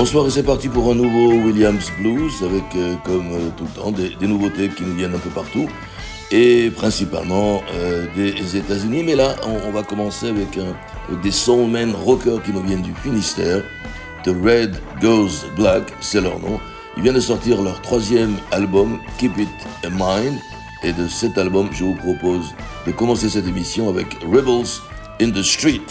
Bonsoir et c'est parti pour un nouveau Williams Blues avec, euh, comme euh, tout le temps, des, nouveautés qui nous viennent un peu partout et principalement euh, des États-Unis. Mais là, on, va commencer avec, des soulmen rockers qui nous viennent du Finistère. The Red Goes Black, c'est leur nom. Ils viennent de sortir leur troisième album, Keep It in Mind. Et de cet album, je vous propose de commencer cette émission avec Rebels in the Street.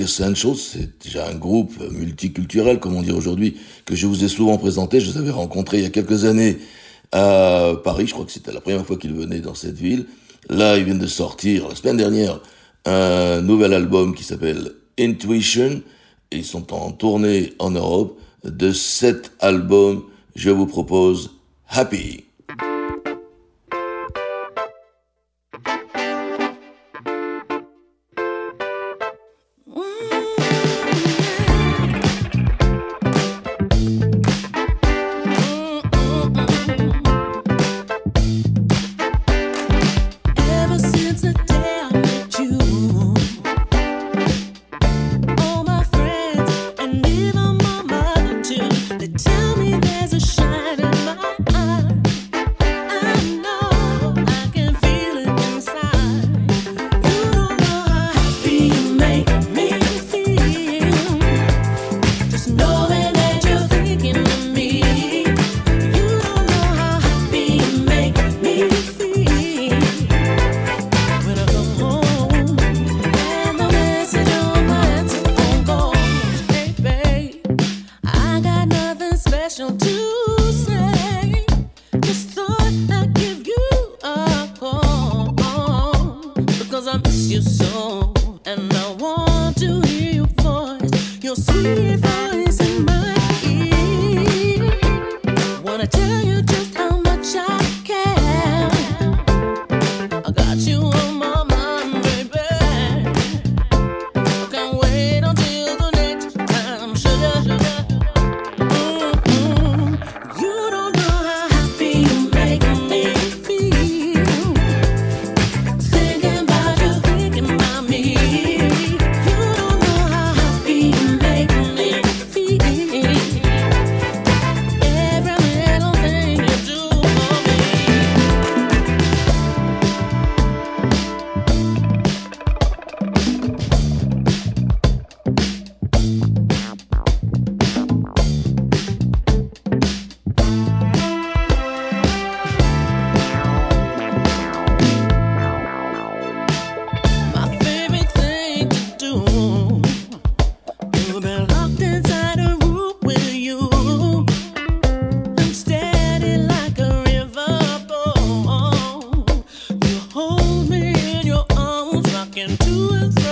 Essentials, c'est déjà un groupe multiculturel, comme on dit aujourd'hui, que je vous ai souvent présenté. Je les avais rencontrés il y a quelques années à Paris. Je crois que c'était la première fois qu'ils venaient dans cette ville. Là, ils viennent de sortir, la semaine dernière, un nouvel album qui s'appelle Intuition. Ils sont en tournée en Europe. De cet album, je vous propose Happy. do it.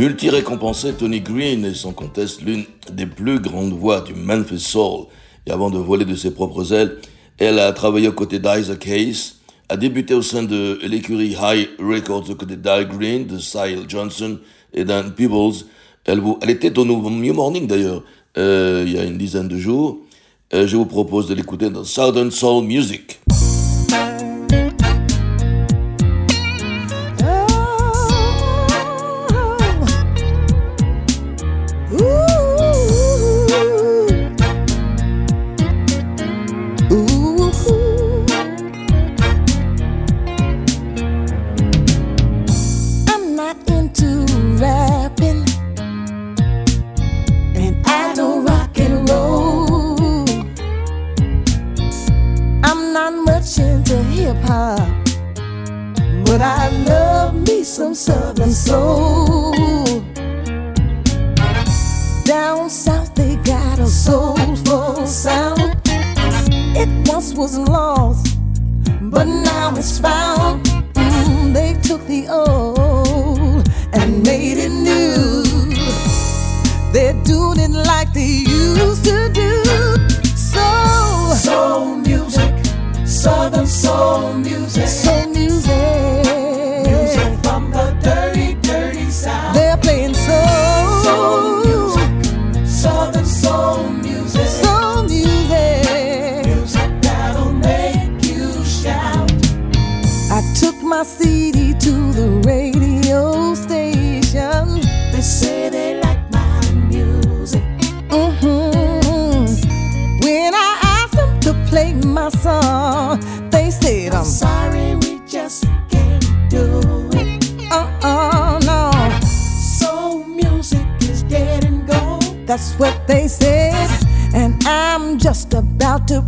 Multi-récompensé, Tony Green est sans conteste l'une des plus grandes voix du Memphis Soul. Et avant de voler de ses propres ailes, elle a travaillé aux côtés d'Isaac Hayes, a débuté au sein de l'écurie High Records aux côtés d'Al Green, de Sile Johnson et Dan Peebles. Elle, était au New Morning d'ailleurs, euh, il y a une dizaine de jours. Euh, je vous propose de l'écouter dans Southern Soul Music.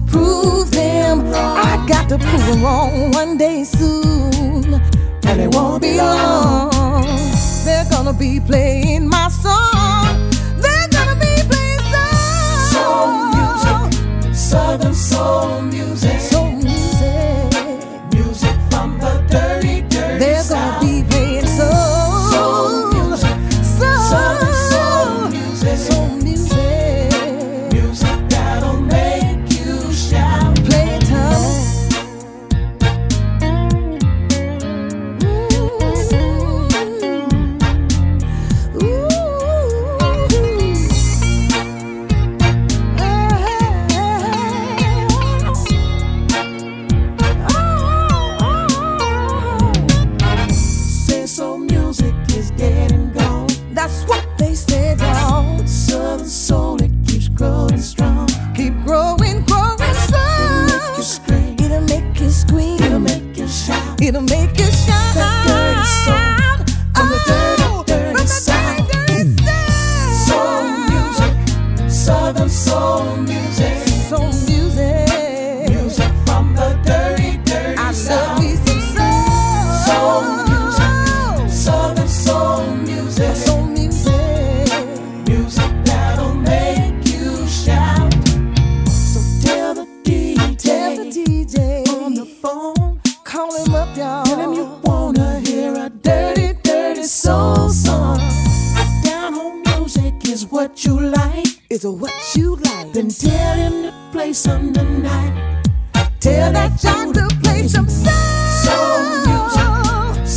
Prove them. I got to prove them wrong one day soon. And it won't be long. They're gonna be playing my song.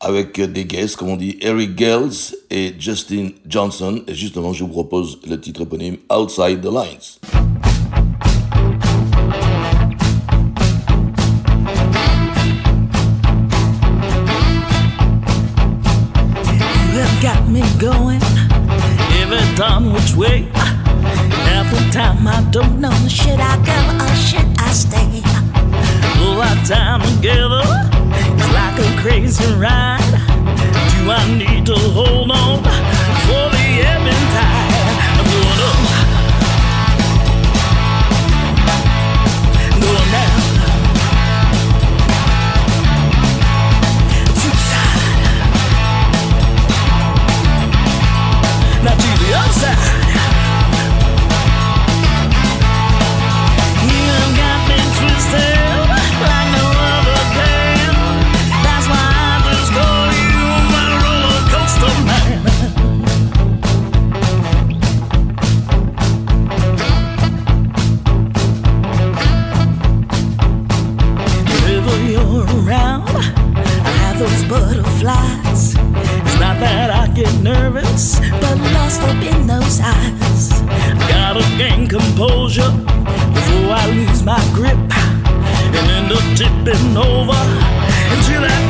avec des guests, comme on dit, Eric Gales et Justin Johnson. Et justement, je vous propose le titre éponyme Outside the Lines. Got me going every darn which way. Half the time I don't know should I go or should I stay. All our time together like a crazy ride. Do I need to hold on for the ebb and tide? I'm going up, going down. To the side. Now to the other side. Those butterflies. It's not that I get nervous, but lost up in those eyes. Gotta gain composure before I lose my grip and end up tipping over into that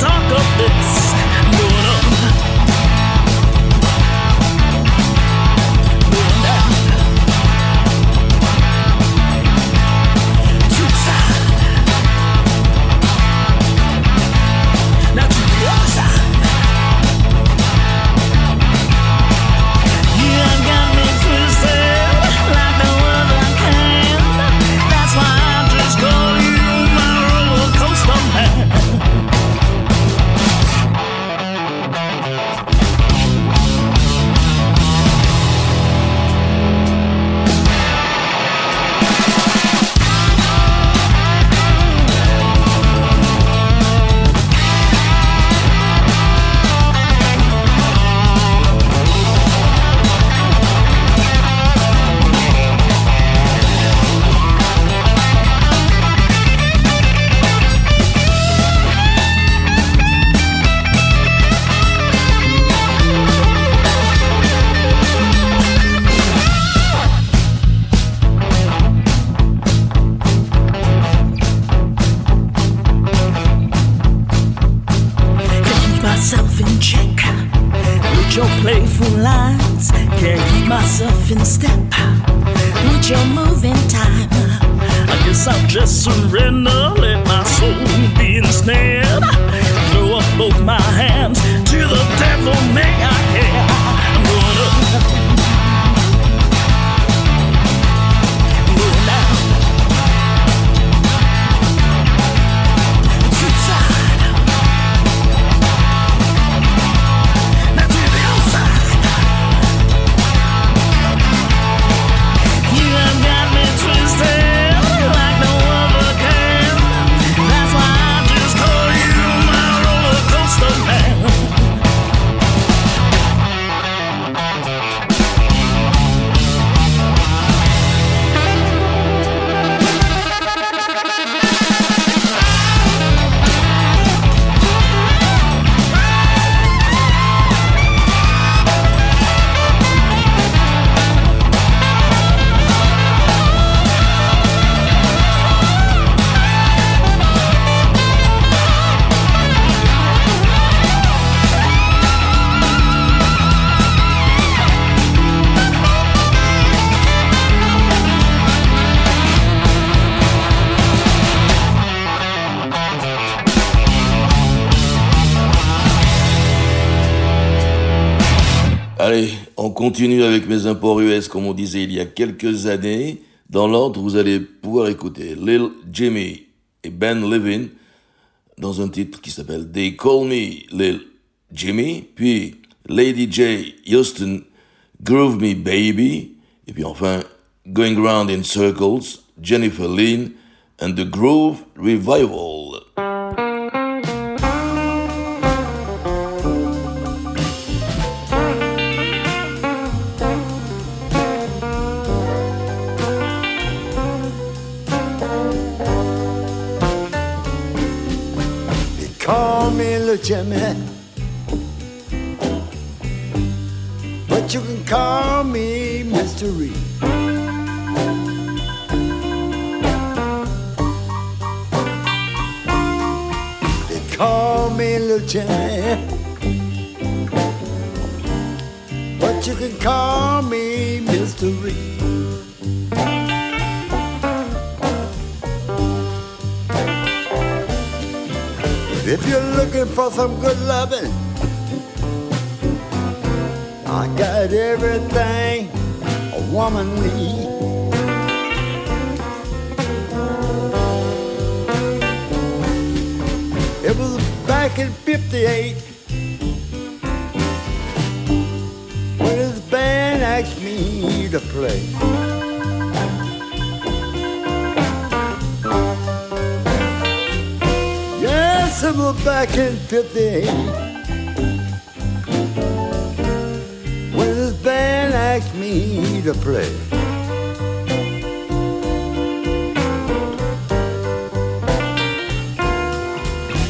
continue avec mes imports US, comme on disait il y a quelques années. Dans l'ordre, vous allez pouvoir écouter Lil Jimmy et Ben Levin dans un titre qui s'appelle They Call Me Lil Jimmy, puis Lady J. Houston, Groove Me Baby, et puis enfin Going Round in Circles, Jennifer Lynn and the Groove Revival. Jimmy. But you can call me Mr. Reed. They call me Little Jimmy. But you can call me Mr. Reed. If you're looking for some good loving, I got everything a woman needs. It was back in 58 when his band asked me to play. Possible back in 58 when this band asked me to play.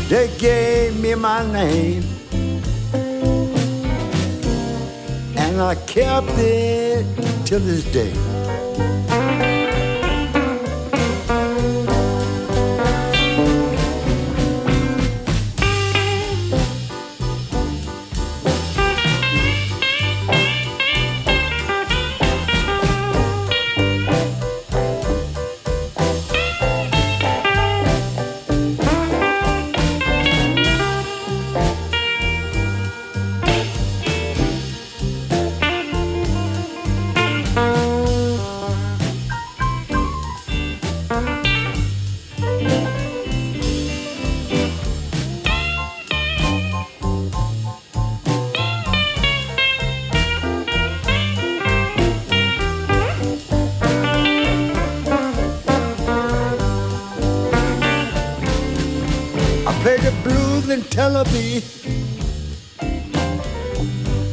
They gave me my name and I kept it till this day. Tel Aviv.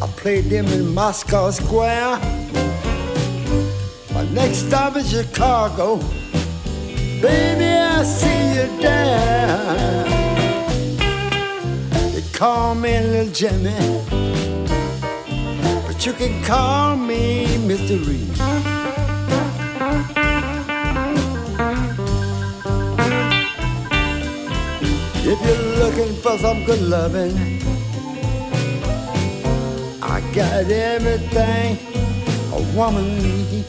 I played them in Moscow Square. My next stop is Chicago. Baby, I see you there. They call me Little Jimmy, but you can call me Mr. Reed. If you're looking for some good loving, I got everything a woman needs.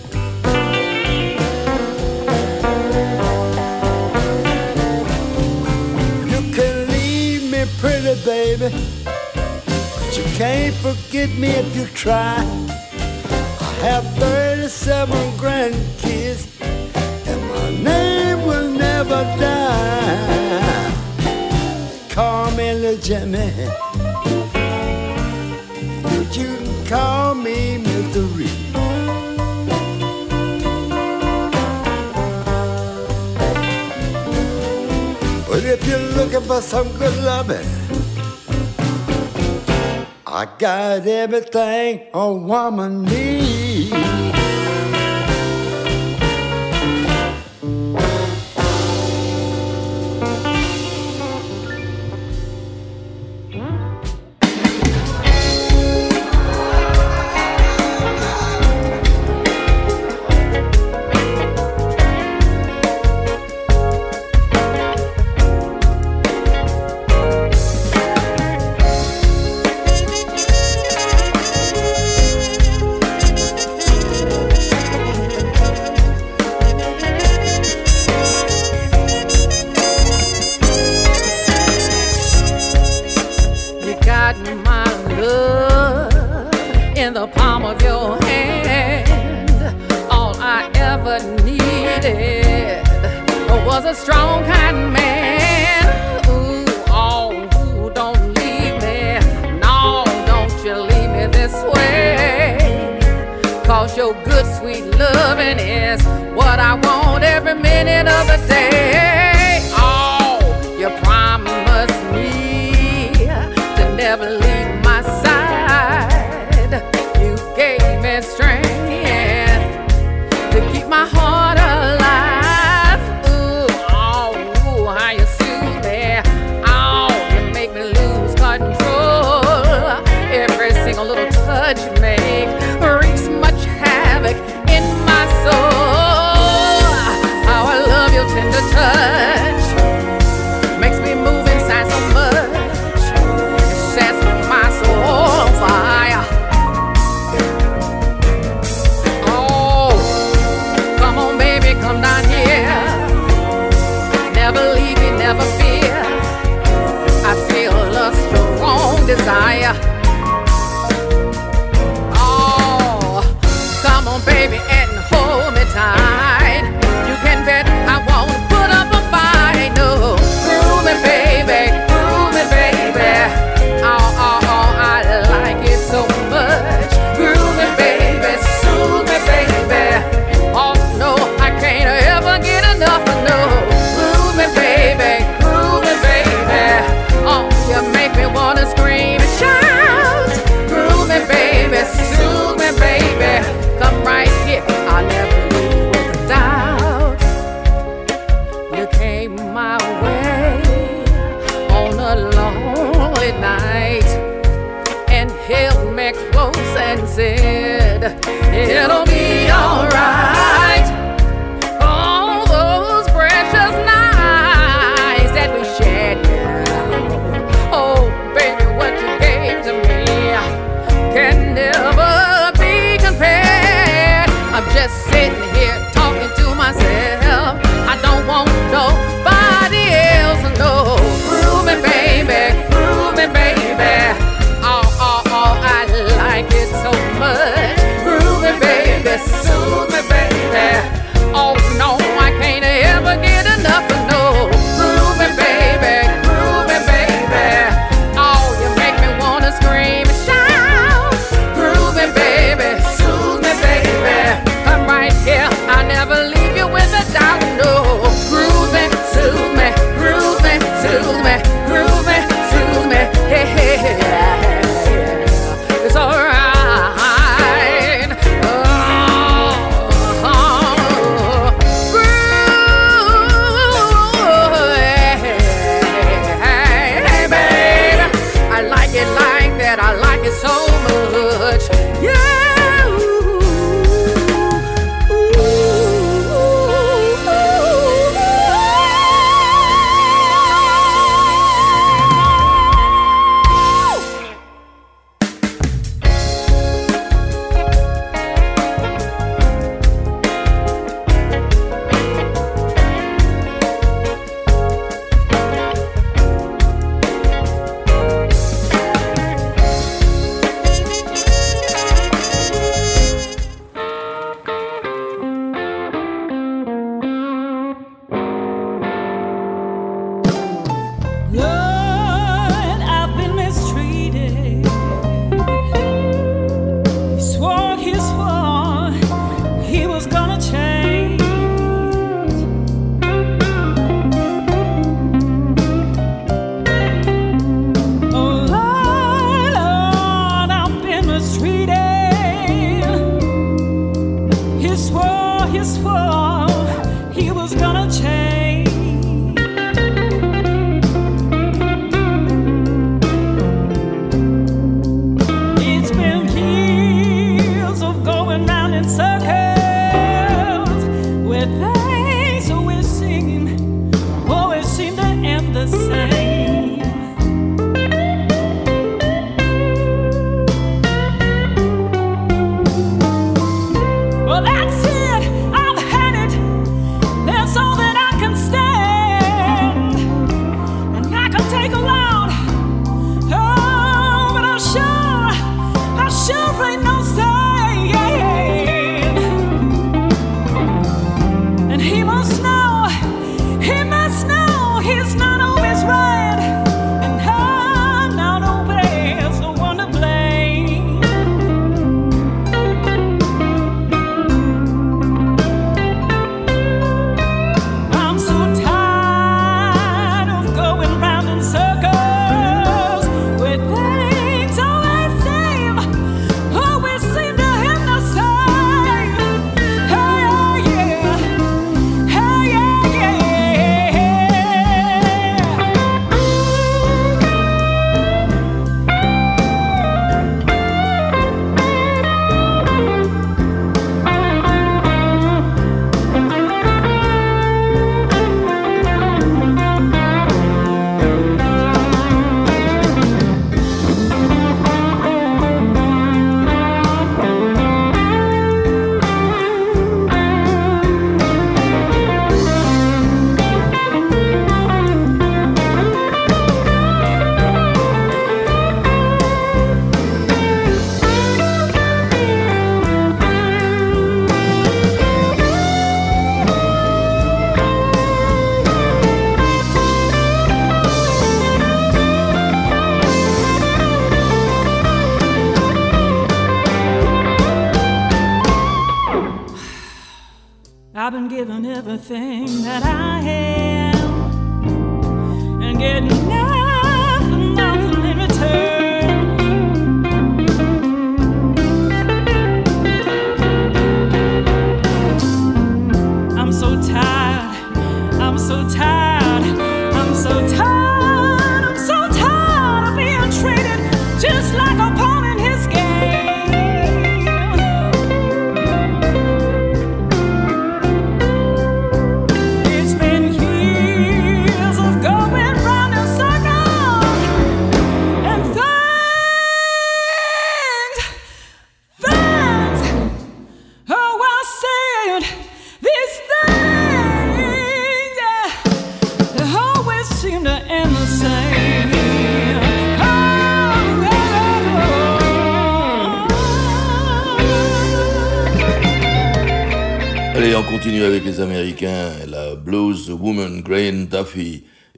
You can leave me pretty, baby, but you can't forget me if you try. I have 37 grandkids, and my name will never die. intelligent. But you can call me Mr. Reed. But if you're looking for some good loving, I got everything a woman needs.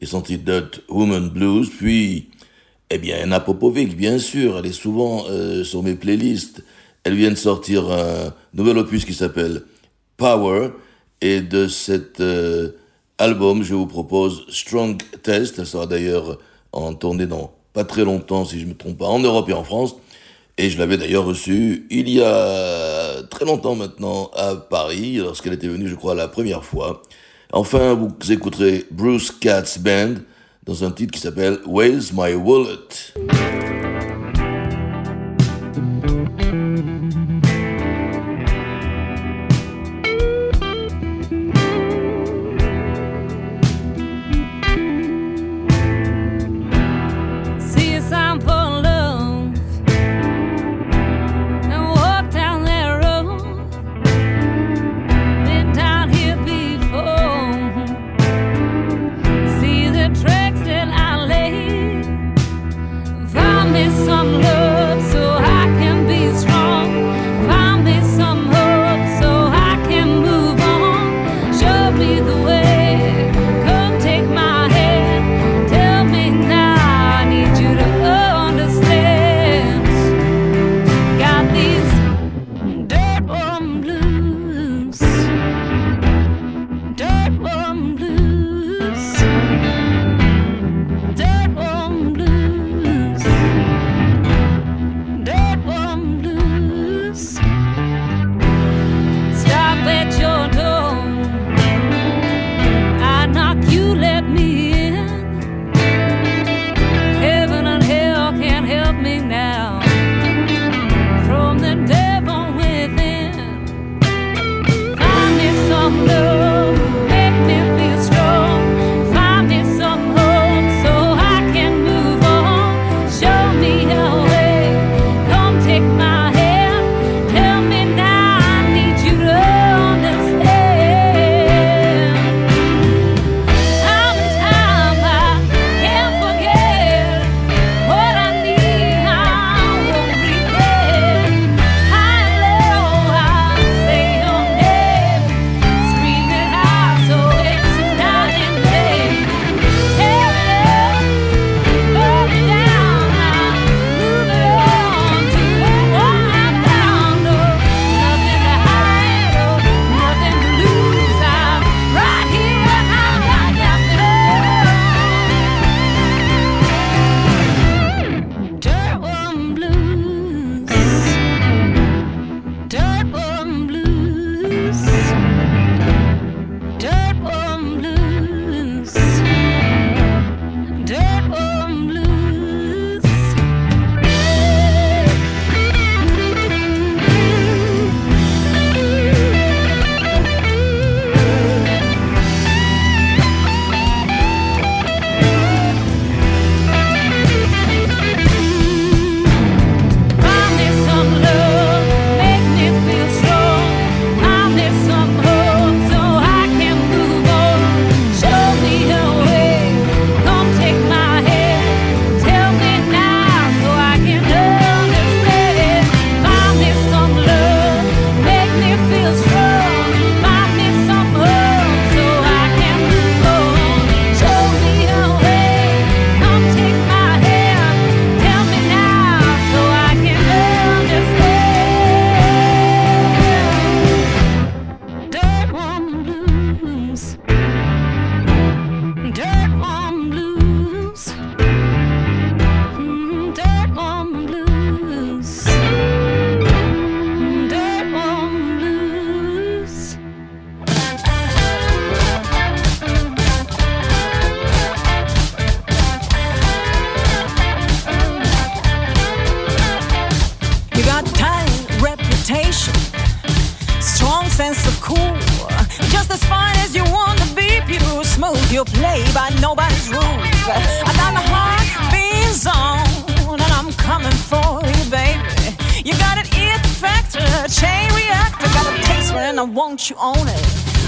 Son titre Woman Blues, puis, eh bien, Anna Popovic, bien sûr, elle est souvent euh, sur mes playlists. Elle vient de sortir un nouvel opus qui s'appelle Power, et de cet euh, album, je vous propose Strong Test. Elle sera d'ailleurs en tournée dans pas très longtemps, si je ne me trompe pas, en Europe et en France. Et je l'avais d'ailleurs reçue il y a très longtemps maintenant à Paris, lorsqu'elle était venue, je crois, la première fois. Enfin, vous écouterez Bruce Katz Band dans un titre qui s'appelle Where's My Wallet? promise I'm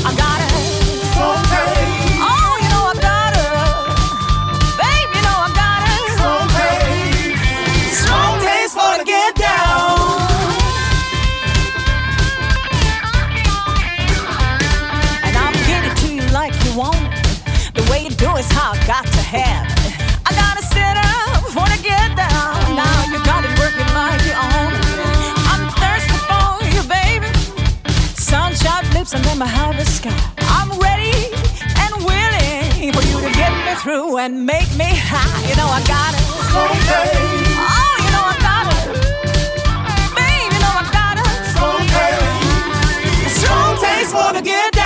I got it. Okay. Oh. from the sky. I'm ready and willing for you to get me through and make me high. You know I got it. Okay. Oh, you know I got it. Babe, you know I got it. Okay. Strong taste wanna get.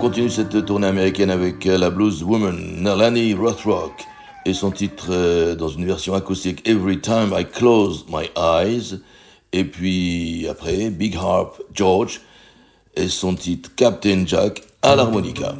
Continue cette tournée américaine avec euh, la blues woman Nalani Rothrock et son titre euh, dans une version acoustique Every Time I Close My Eyes. Et puis après, Big Harp George et son titre Captain Jack à l'harmonica.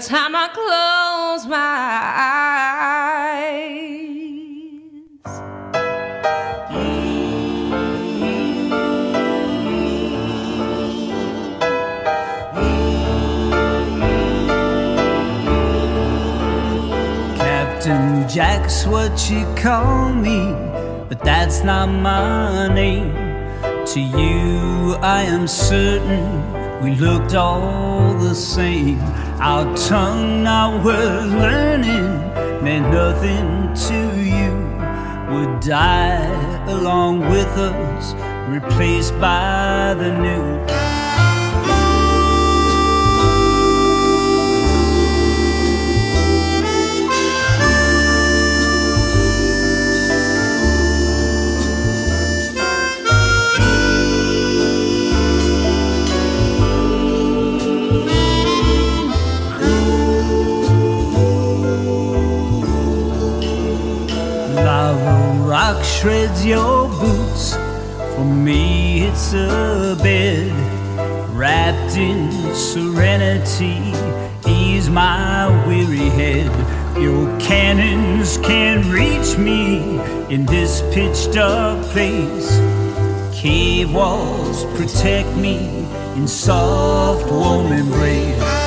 Time I close my eyes. Captain Jack's what you call me, but that's not my name. To you, I am certain we looked all the same. Our tongue, our word learning meant nothing to you. Would die along with us, replaced by the new. Rock shreds your boots. For me, it's a bed wrapped in serenity. Ease my weary head. Your cannons can't reach me in this pitch dark place. Cave walls protect me in soft, warm embrace.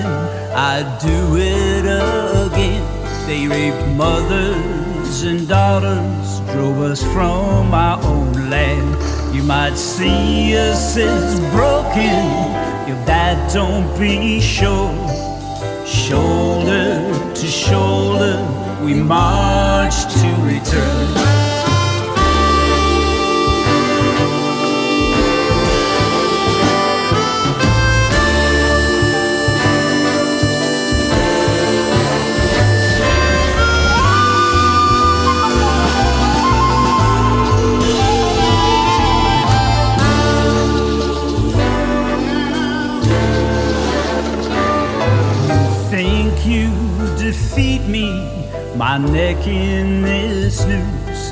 I'd do it again. They raped mothers and daughters, drove us from our own land. You might see us as broken if that don't be sure. Shoulder to shoulder, we march to return. My neck in this noose.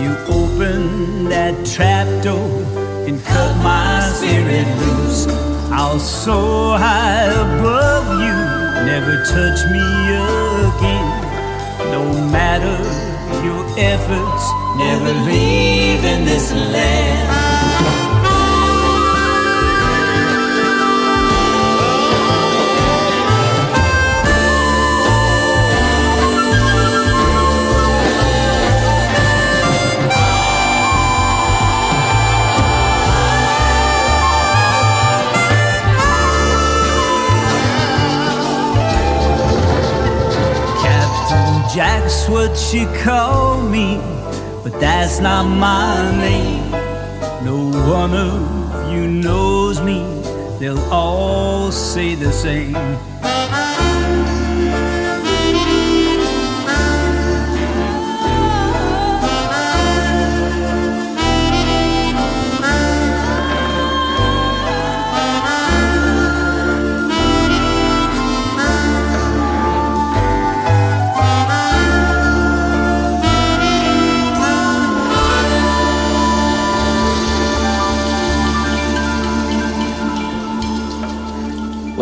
You opened that trap door and cut my spirit loose. I'll soar high above you, never touch me again. No matter your efforts, never leaving this land. Jack's what you call me, but that's not my name. No one of you knows me, they'll all say the same.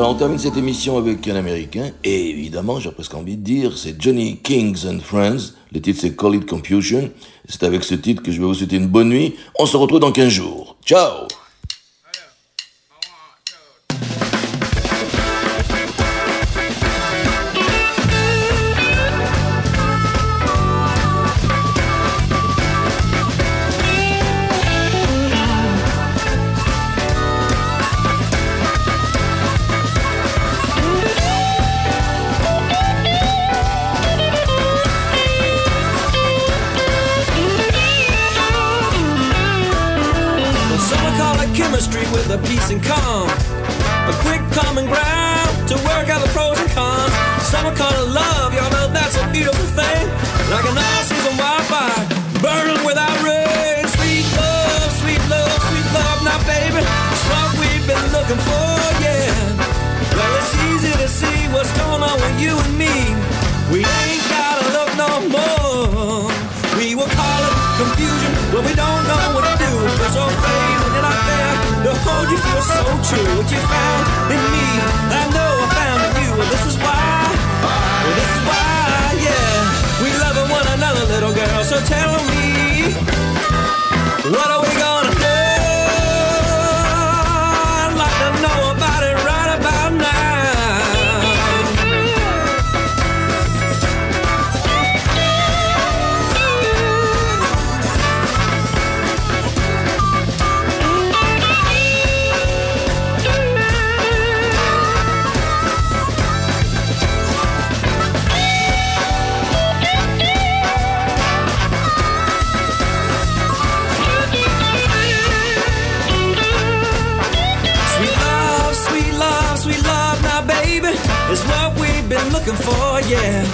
On termine cette émission avec un américain, et évidemment, j'ai presque envie de dire, c'est Johnny Kings and Friends. Le titre c'est Call It Confusion. C'est avec ce titre que je vais vous souhaiter une bonne nuit. On se retrouve dans 15 jours. Ciao you feel so true. What you found in me, I know I found in you. Well, this is why. Well, this is why, yeah. We love one another, little girl. So tell for, yeah.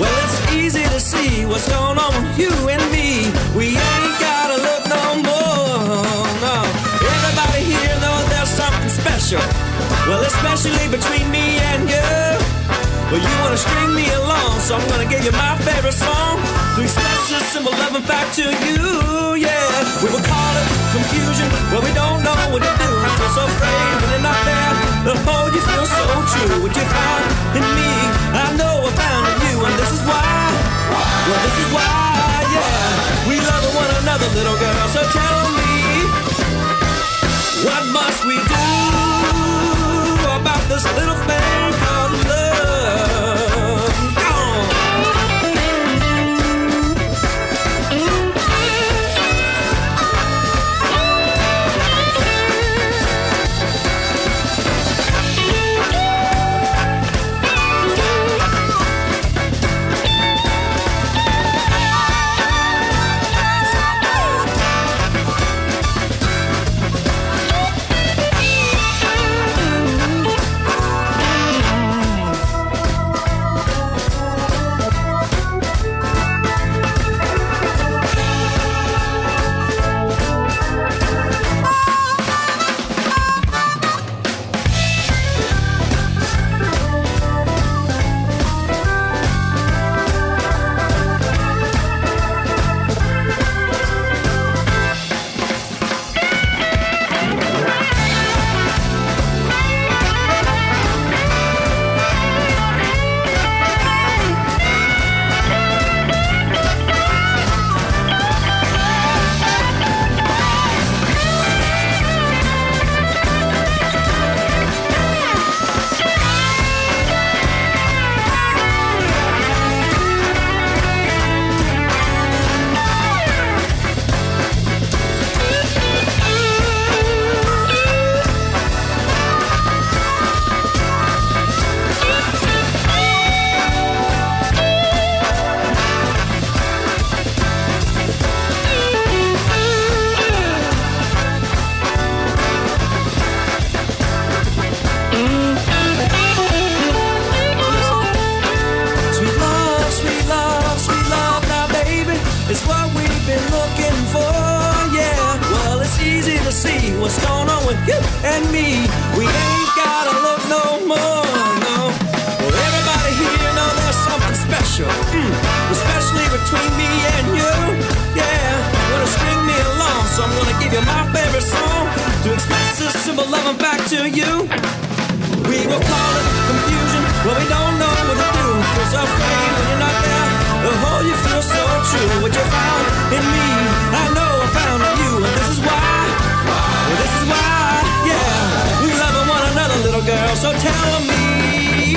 Well, it's easy to see what's going on with you and me. We ain't gotta look no more, no. Everybody here knows there's something special. Well, especially between me and you. Well, you wanna string me along, so I'm gonna give you my favorite song. Three simple love and fact to you, yeah. We will call it confusion, well, we don't know what to do. Feel so afraid when you're not there. The whole you feel so true. What you found in me, I know I found in you, and this is why. Well, this is why, yeah. We love one another, little girl. So tell me, what must we do about this little thing symbol of them back to you. We will call it confusion when we don't know what to do. Feel so afraid when you're not there. The whole you feel so true. What you found in me, I know I found in you. And this is why, well, this is why, yeah. We love one another, little girl. So tell me,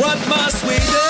what must we do?